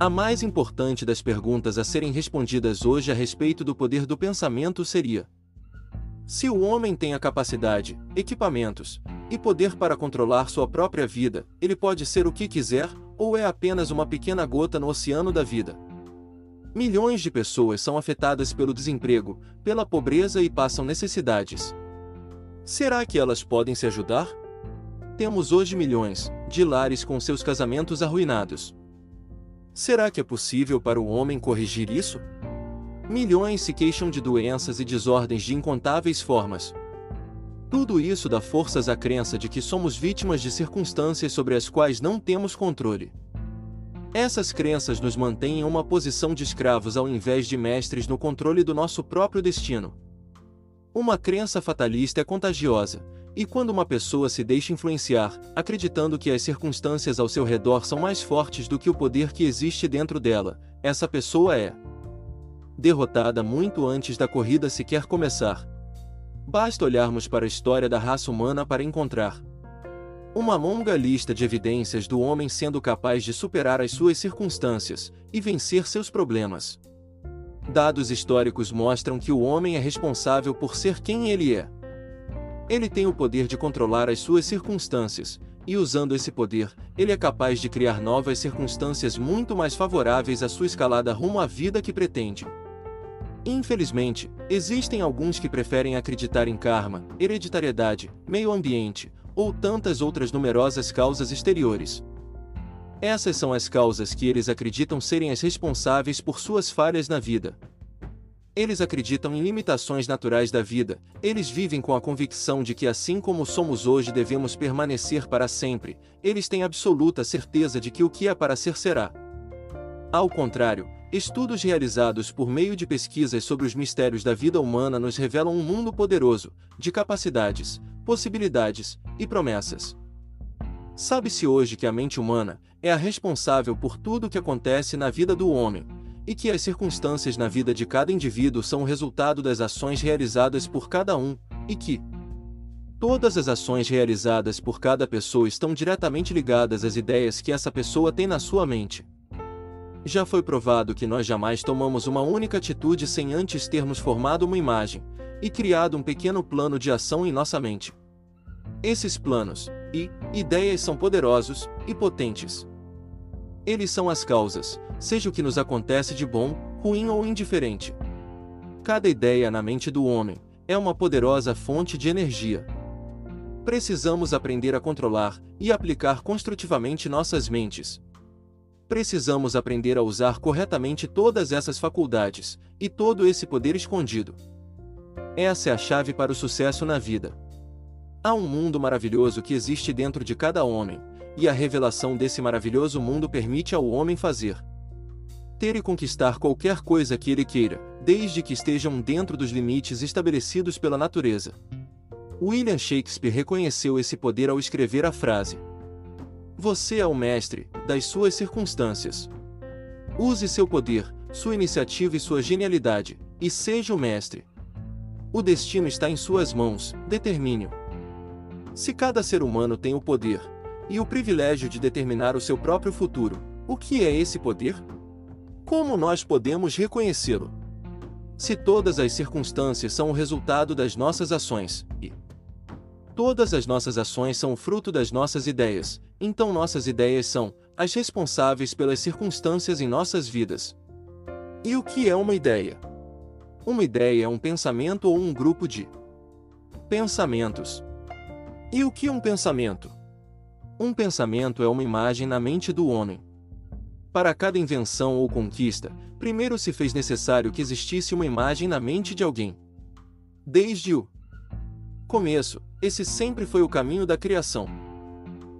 A mais importante das perguntas a serem respondidas hoje a respeito do poder do pensamento seria: se o homem tem a capacidade, equipamentos e poder para controlar sua própria vida, ele pode ser o que quiser ou é apenas uma pequena gota no oceano da vida? Milhões de pessoas são afetadas pelo desemprego, pela pobreza e passam necessidades. Será que elas podem se ajudar? Temos hoje milhões de lares com seus casamentos arruinados. Será que é possível para o homem corrigir isso? Milhões se queixam de doenças e desordens de incontáveis formas. Tudo isso dá forças à crença de que somos vítimas de circunstâncias sobre as quais não temos controle. Essas crenças nos mantêm em uma posição de escravos ao invés de mestres no controle do nosso próprio destino. Uma crença fatalista é contagiosa, e quando uma pessoa se deixa influenciar, acreditando que as circunstâncias ao seu redor são mais fortes do que o poder que existe dentro dela, essa pessoa é derrotada muito antes da corrida sequer começar. Basta olharmos para a história da raça humana para encontrar uma longa lista de evidências do homem sendo capaz de superar as suas circunstâncias e vencer seus problemas. Dados históricos mostram que o homem é responsável por ser quem ele é. Ele tem o poder de controlar as suas circunstâncias, e usando esse poder, ele é capaz de criar novas circunstâncias muito mais favoráveis à sua escalada rumo à vida que pretende. Infelizmente, existem alguns que preferem acreditar em karma, hereditariedade, meio ambiente, ou tantas outras numerosas causas exteriores. Essas são as causas que eles acreditam serem as responsáveis por suas falhas na vida, eles acreditam em limitações naturais da vida, eles vivem com a convicção de que, assim como somos hoje, devemos permanecer para sempre, eles têm absoluta certeza de que o que é para ser será. Ao contrário, estudos realizados por meio de pesquisas sobre os mistérios da vida humana nos revelam um mundo poderoso, de capacidades, possibilidades e promessas. Sabe-se hoje que a mente humana é a responsável por tudo o que acontece na vida do homem e que as circunstâncias na vida de cada indivíduo são o resultado das ações realizadas por cada um, e que todas as ações realizadas por cada pessoa estão diretamente ligadas às ideias que essa pessoa tem na sua mente. Já foi provado que nós jamais tomamos uma única atitude sem antes termos formado uma imagem e criado um pequeno plano de ação em nossa mente. Esses planos e ideias são poderosos e potentes. Eles são as causas, seja o que nos acontece de bom, ruim ou indiferente. Cada ideia na mente do homem é uma poderosa fonte de energia. Precisamos aprender a controlar e aplicar construtivamente nossas mentes. Precisamos aprender a usar corretamente todas essas faculdades e todo esse poder escondido. Essa é a chave para o sucesso na vida. Há um mundo maravilhoso que existe dentro de cada homem, e a revelação desse maravilhoso mundo permite ao homem fazer, ter e conquistar qualquer coisa que ele queira, desde que estejam dentro dos limites estabelecidos pela natureza. William Shakespeare reconheceu esse poder ao escrever a frase: Você é o mestre das suas circunstâncias. Use seu poder, sua iniciativa e sua genialidade, e seja o mestre. O destino está em suas mãos, determine-o. Se cada ser humano tem o poder, e o privilégio de determinar o seu próprio futuro. O que é esse poder? Como nós podemos reconhecê-lo? Se todas as circunstâncias são o resultado das nossas ações, e todas as nossas ações são o fruto das nossas ideias, então nossas ideias são as responsáveis pelas circunstâncias em nossas vidas. E o que é uma ideia? Uma ideia é um pensamento ou um grupo de pensamentos. E o que é um pensamento? Um pensamento é uma imagem na mente do homem. Para cada invenção ou conquista, primeiro se fez necessário que existisse uma imagem na mente de alguém. Desde o começo, esse sempre foi o caminho da criação.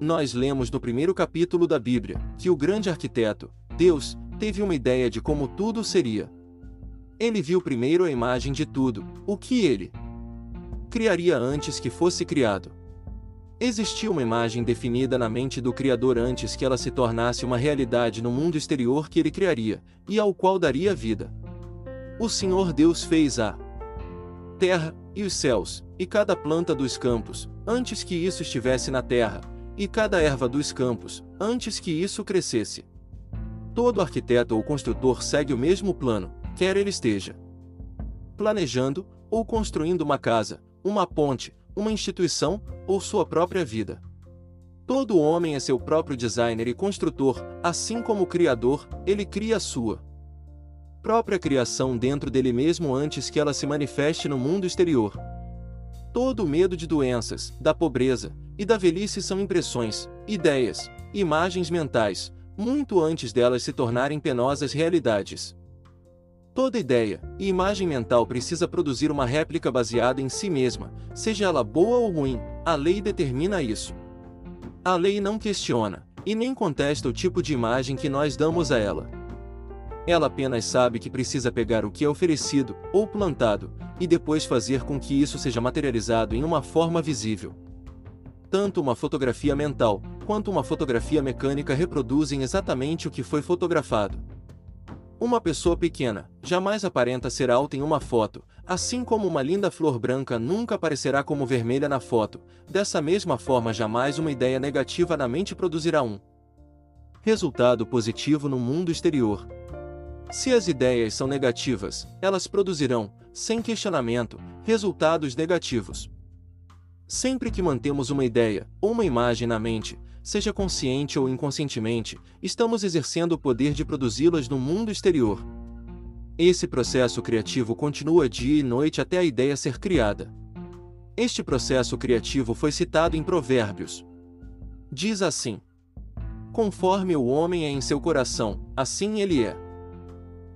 Nós lemos no primeiro capítulo da Bíblia que o grande arquiteto, Deus, teve uma ideia de como tudo seria. Ele viu primeiro a imagem de tudo, o que ele criaria antes que fosse criado. Existia uma imagem definida na mente do Criador antes que ela se tornasse uma realidade no mundo exterior que ele criaria, e ao qual daria vida. O Senhor Deus fez a terra e os céus, e cada planta dos campos, antes que isso estivesse na terra, e cada erva dos campos, antes que isso crescesse. Todo arquiteto ou construtor segue o mesmo plano, quer ele esteja planejando ou construindo uma casa, uma ponte, uma instituição ou sua própria vida. Todo homem é seu próprio designer e construtor, assim como o Criador, ele cria a sua própria criação dentro dele mesmo antes que ela se manifeste no mundo exterior. Todo medo de doenças, da pobreza e da velhice são impressões, ideias, imagens mentais, muito antes delas se tornarem penosas realidades. Toda ideia e imagem mental precisa produzir uma réplica baseada em si mesma, seja ela boa ou ruim, a lei determina isso. A lei não questiona, e nem contesta o tipo de imagem que nós damos a ela. Ela apenas sabe que precisa pegar o que é oferecido, ou plantado, e depois fazer com que isso seja materializado em uma forma visível. Tanto uma fotografia mental, quanto uma fotografia mecânica reproduzem exatamente o que foi fotografado. Uma pessoa pequena jamais aparenta ser alta em uma foto, assim como uma linda flor branca nunca aparecerá como vermelha na foto. Dessa mesma forma, jamais uma ideia negativa na mente produzirá um resultado positivo no mundo exterior. Se as ideias são negativas, elas produzirão, sem questionamento, resultados negativos. Sempre que mantemos uma ideia ou uma imagem na mente, seja consciente ou inconscientemente, estamos exercendo o poder de produzi-las no mundo exterior. Esse processo criativo continua dia e noite até a ideia ser criada. Este processo criativo foi citado em Provérbios. Diz assim: Conforme o homem é em seu coração, assim ele é.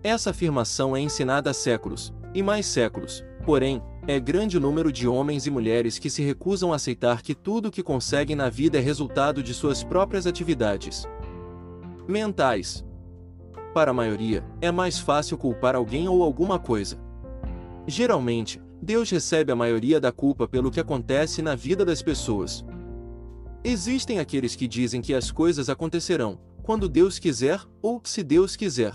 Essa afirmação é ensinada há séculos, e mais séculos, porém, é grande o número de homens e mulheres que se recusam a aceitar que tudo o que conseguem na vida é resultado de suas próprias atividades mentais. Para a maioria, é mais fácil culpar alguém ou alguma coisa. Geralmente, Deus recebe a maioria da culpa pelo que acontece na vida das pessoas. Existem aqueles que dizem que as coisas acontecerão quando Deus quiser ou se Deus quiser.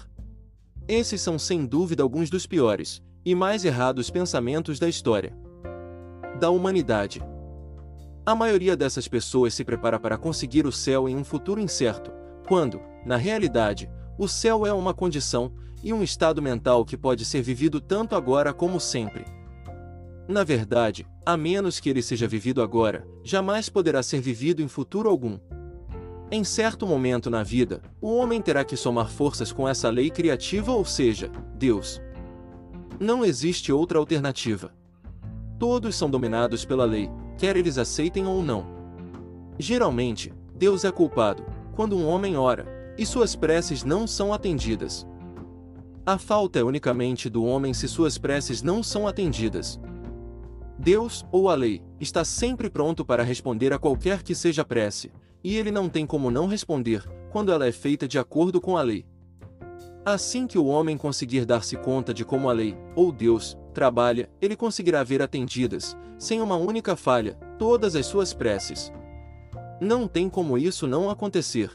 Esses são sem dúvida alguns dos piores, e mais errados pensamentos da história da humanidade. A maioria dessas pessoas se prepara para conseguir o céu em um futuro incerto, quando, na realidade, o céu é uma condição e um estado mental que pode ser vivido tanto agora como sempre. Na verdade, a menos que ele seja vivido agora, jamais poderá ser vivido em futuro algum. Em certo momento na vida, o homem terá que somar forças com essa lei criativa, ou seja, Deus. Não existe outra alternativa. Todos são dominados pela lei, quer eles aceitem ou não. Geralmente, Deus é culpado quando um homem ora e suas preces não são atendidas. A falta é unicamente do homem se suas preces não são atendidas. Deus, ou a lei, está sempre pronto para responder a qualquer que seja prece, e ele não tem como não responder quando ela é feita de acordo com a lei. Assim que o homem conseguir dar-se conta de como a lei, ou Deus, trabalha, ele conseguirá ver atendidas, sem uma única falha, todas as suas preces. Não tem como isso não acontecer.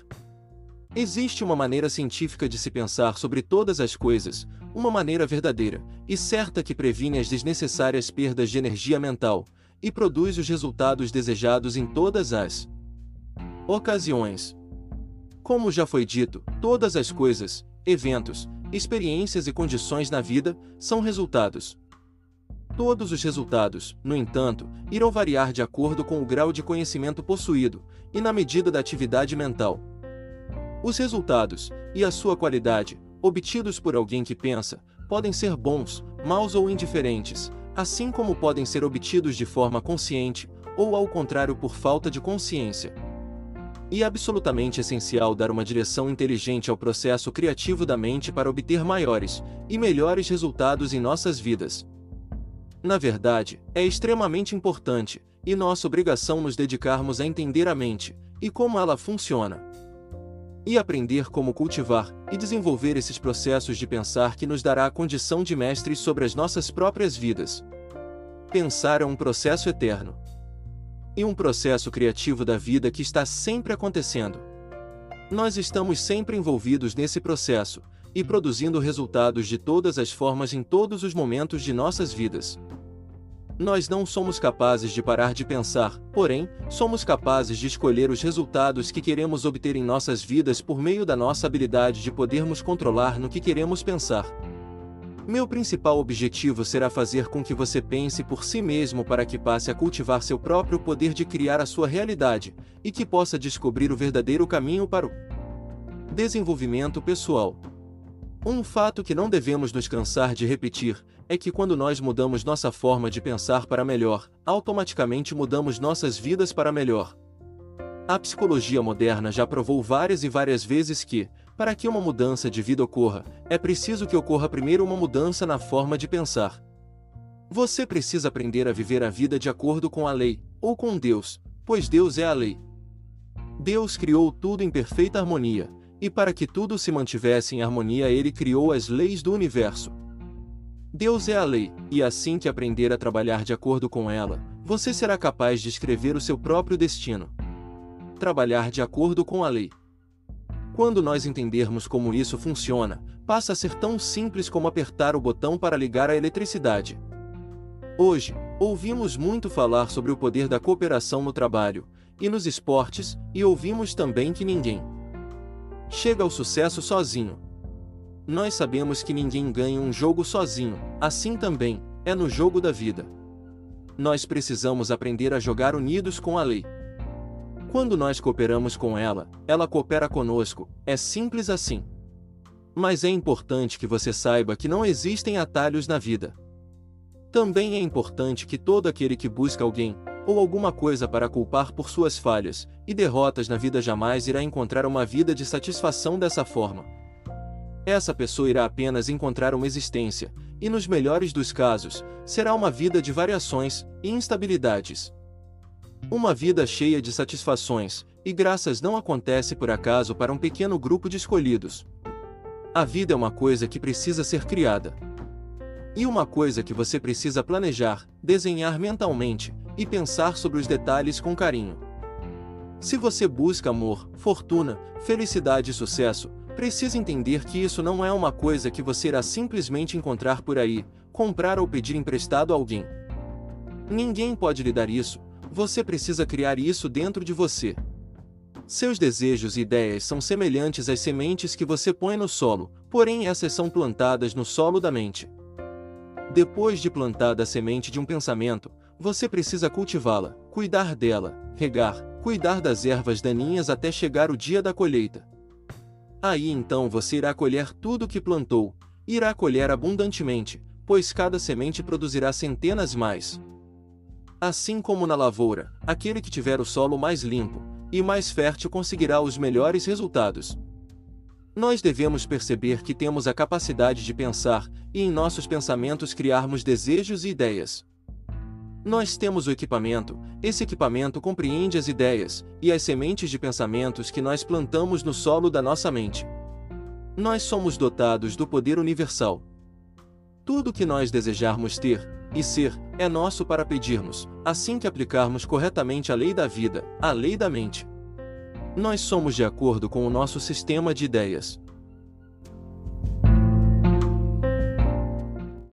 Existe uma maneira científica de se pensar sobre todas as coisas, uma maneira verdadeira e certa que previne as desnecessárias perdas de energia mental e produz os resultados desejados em todas as ocasiões. Como já foi dito, todas as coisas, eventos, experiências e condições na vida são resultados. Todos os resultados, no entanto, irão variar de acordo com o grau de conhecimento possuído e na medida da atividade mental. Os resultados, e a sua qualidade, obtidos por alguém que pensa, podem ser bons, maus ou indiferentes, assim como podem ser obtidos de forma consciente, ou ao contrário por falta de consciência e é absolutamente essencial dar uma direção inteligente ao processo criativo da mente para obter maiores e melhores resultados em nossas vidas. Na verdade, é extremamente importante, e nossa obrigação nos dedicarmos a entender a mente e como ela funciona. E aprender como cultivar e desenvolver esses processos de pensar que nos dará a condição de mestres sobre as nossas próprias vidas. Pensar é um processo eterno. E um processo criativo da vida que está sempre acontecendo. Nós estamos sempre envolvidos nesse processo, e produzindo resultados de todas as formas em todos os momentos de nossas vidas. Nós não somos capazes de parar de pensar, porém, somos capazes de escolher os resultados que queremos obter em nossas vidas por meio da nossa habilidade de podermos controlar no que queremos pensar. Meu principal objetivo será fazer com que você pense por si mesmo para que passe a cultivar seu próprio poder de criar a sua realidade e que possa descobrir o verdadeiro caminho para o desenvolvimento pessoal. Um fato que não devemos nos cansar de repetir é que quando nós mudamos nossa forma de pensar para melhor, automaticamente mudamos nossas vidas para melhor. A psicologia moderna já provou várias e várias vezes que, para que uma mudança de vida ocorra, é preciso que ocorra primeiro uma mudança na forma de pensar. Você precisa aprender a viver a vida de acordo com a lei, ou com Deus, pois Deus é a lei. Deus criou tudo em perfeita harmonia, e para que tudo se mantivesse em harmonia, ele criou as leis do universo. Deus é a lei, e assim que aprender a trabalhar de acordo com ela, você será capaz de escrever o seu próprio destino. Trabalhar de acordo com a lei. Quando nós entendermos como isso funciona, passa a ser tão simples como apertar o botão para ligar a eletricidade. Hoje, ouvimos muito falar sobre o poder da cooperação no trabalho e nos esportes, e ouvimos também que ninguém chega ao sucesso sozinho. Nós sabemos que ninguém ganha um jogo sozinho, assim também é no jogo da vida. Nós precisamos aprender a jogar unidos com a lei. Quando nós cooperamos com ela, ela coopera conosco, é simples assim. Mas é importante que você saiba que não existem atalhos na vida. Também é importante que todo aquele que busca alguém, ou alguma coisa para culpar por suas falhas e derrotas na vida jamais irá encontrar uma vida de satisfação dessa forma. Essa pessoa irá apenas encontrar uma existência, e nos melhores dos casos, será uma vida de variações e instabilidades. Uma vida cheia de satisfações e graças não acontece por acaso para um pequeno grupo de escolhidos. A vida é uma coisa que precisa ser criada. E uma coisa que você precisa planejar, desenhar mentalmente e pensar sobre os detalhes com carinho. Se você busca amor, fortuna, felicidade e sucesso, precisa entender que isso não é uma coisa que você irá simplesmente encontrar por aí, comprar ou pedir emprestado a alguém. Ninguém pode lhe dar isso, você precisa criar isso dentro de você. Seus desejos e ideias são semelhantes às sementes que você põe no solo, porém essas são plantadas no solo da mente. Depois de plantada a semente de um pensamento, você precisa cultivá-la, cuidar dela, regar, cuidar das ervas daninhas até chegar o dia da colheita. Aí então você irá colher tudo o que plantou, irá colher abundantemente, pois cada semente produzirá centenas mais. Assim como na lavoura, aquele que tiver o solo mais limpo e mais fértil conseguirá os melhores resultados. Nós devemos perceber que temos a capacidade de pensar e em nossos pensamentos criarmos desejos e ideias. Nós temos o equipamento, esse equipamento compreende as ideias e as sementes de pensamentos que nós plantamos no solo da nossa mente. Nós somos dotados do poder universal. Tudo que nós desejarmos ter e ser é nosso para pedirmos, assim que aplicarmos corretamente a lei da vida, a lei da mente. Nós somos de acordo com o nosso sistema de ideias.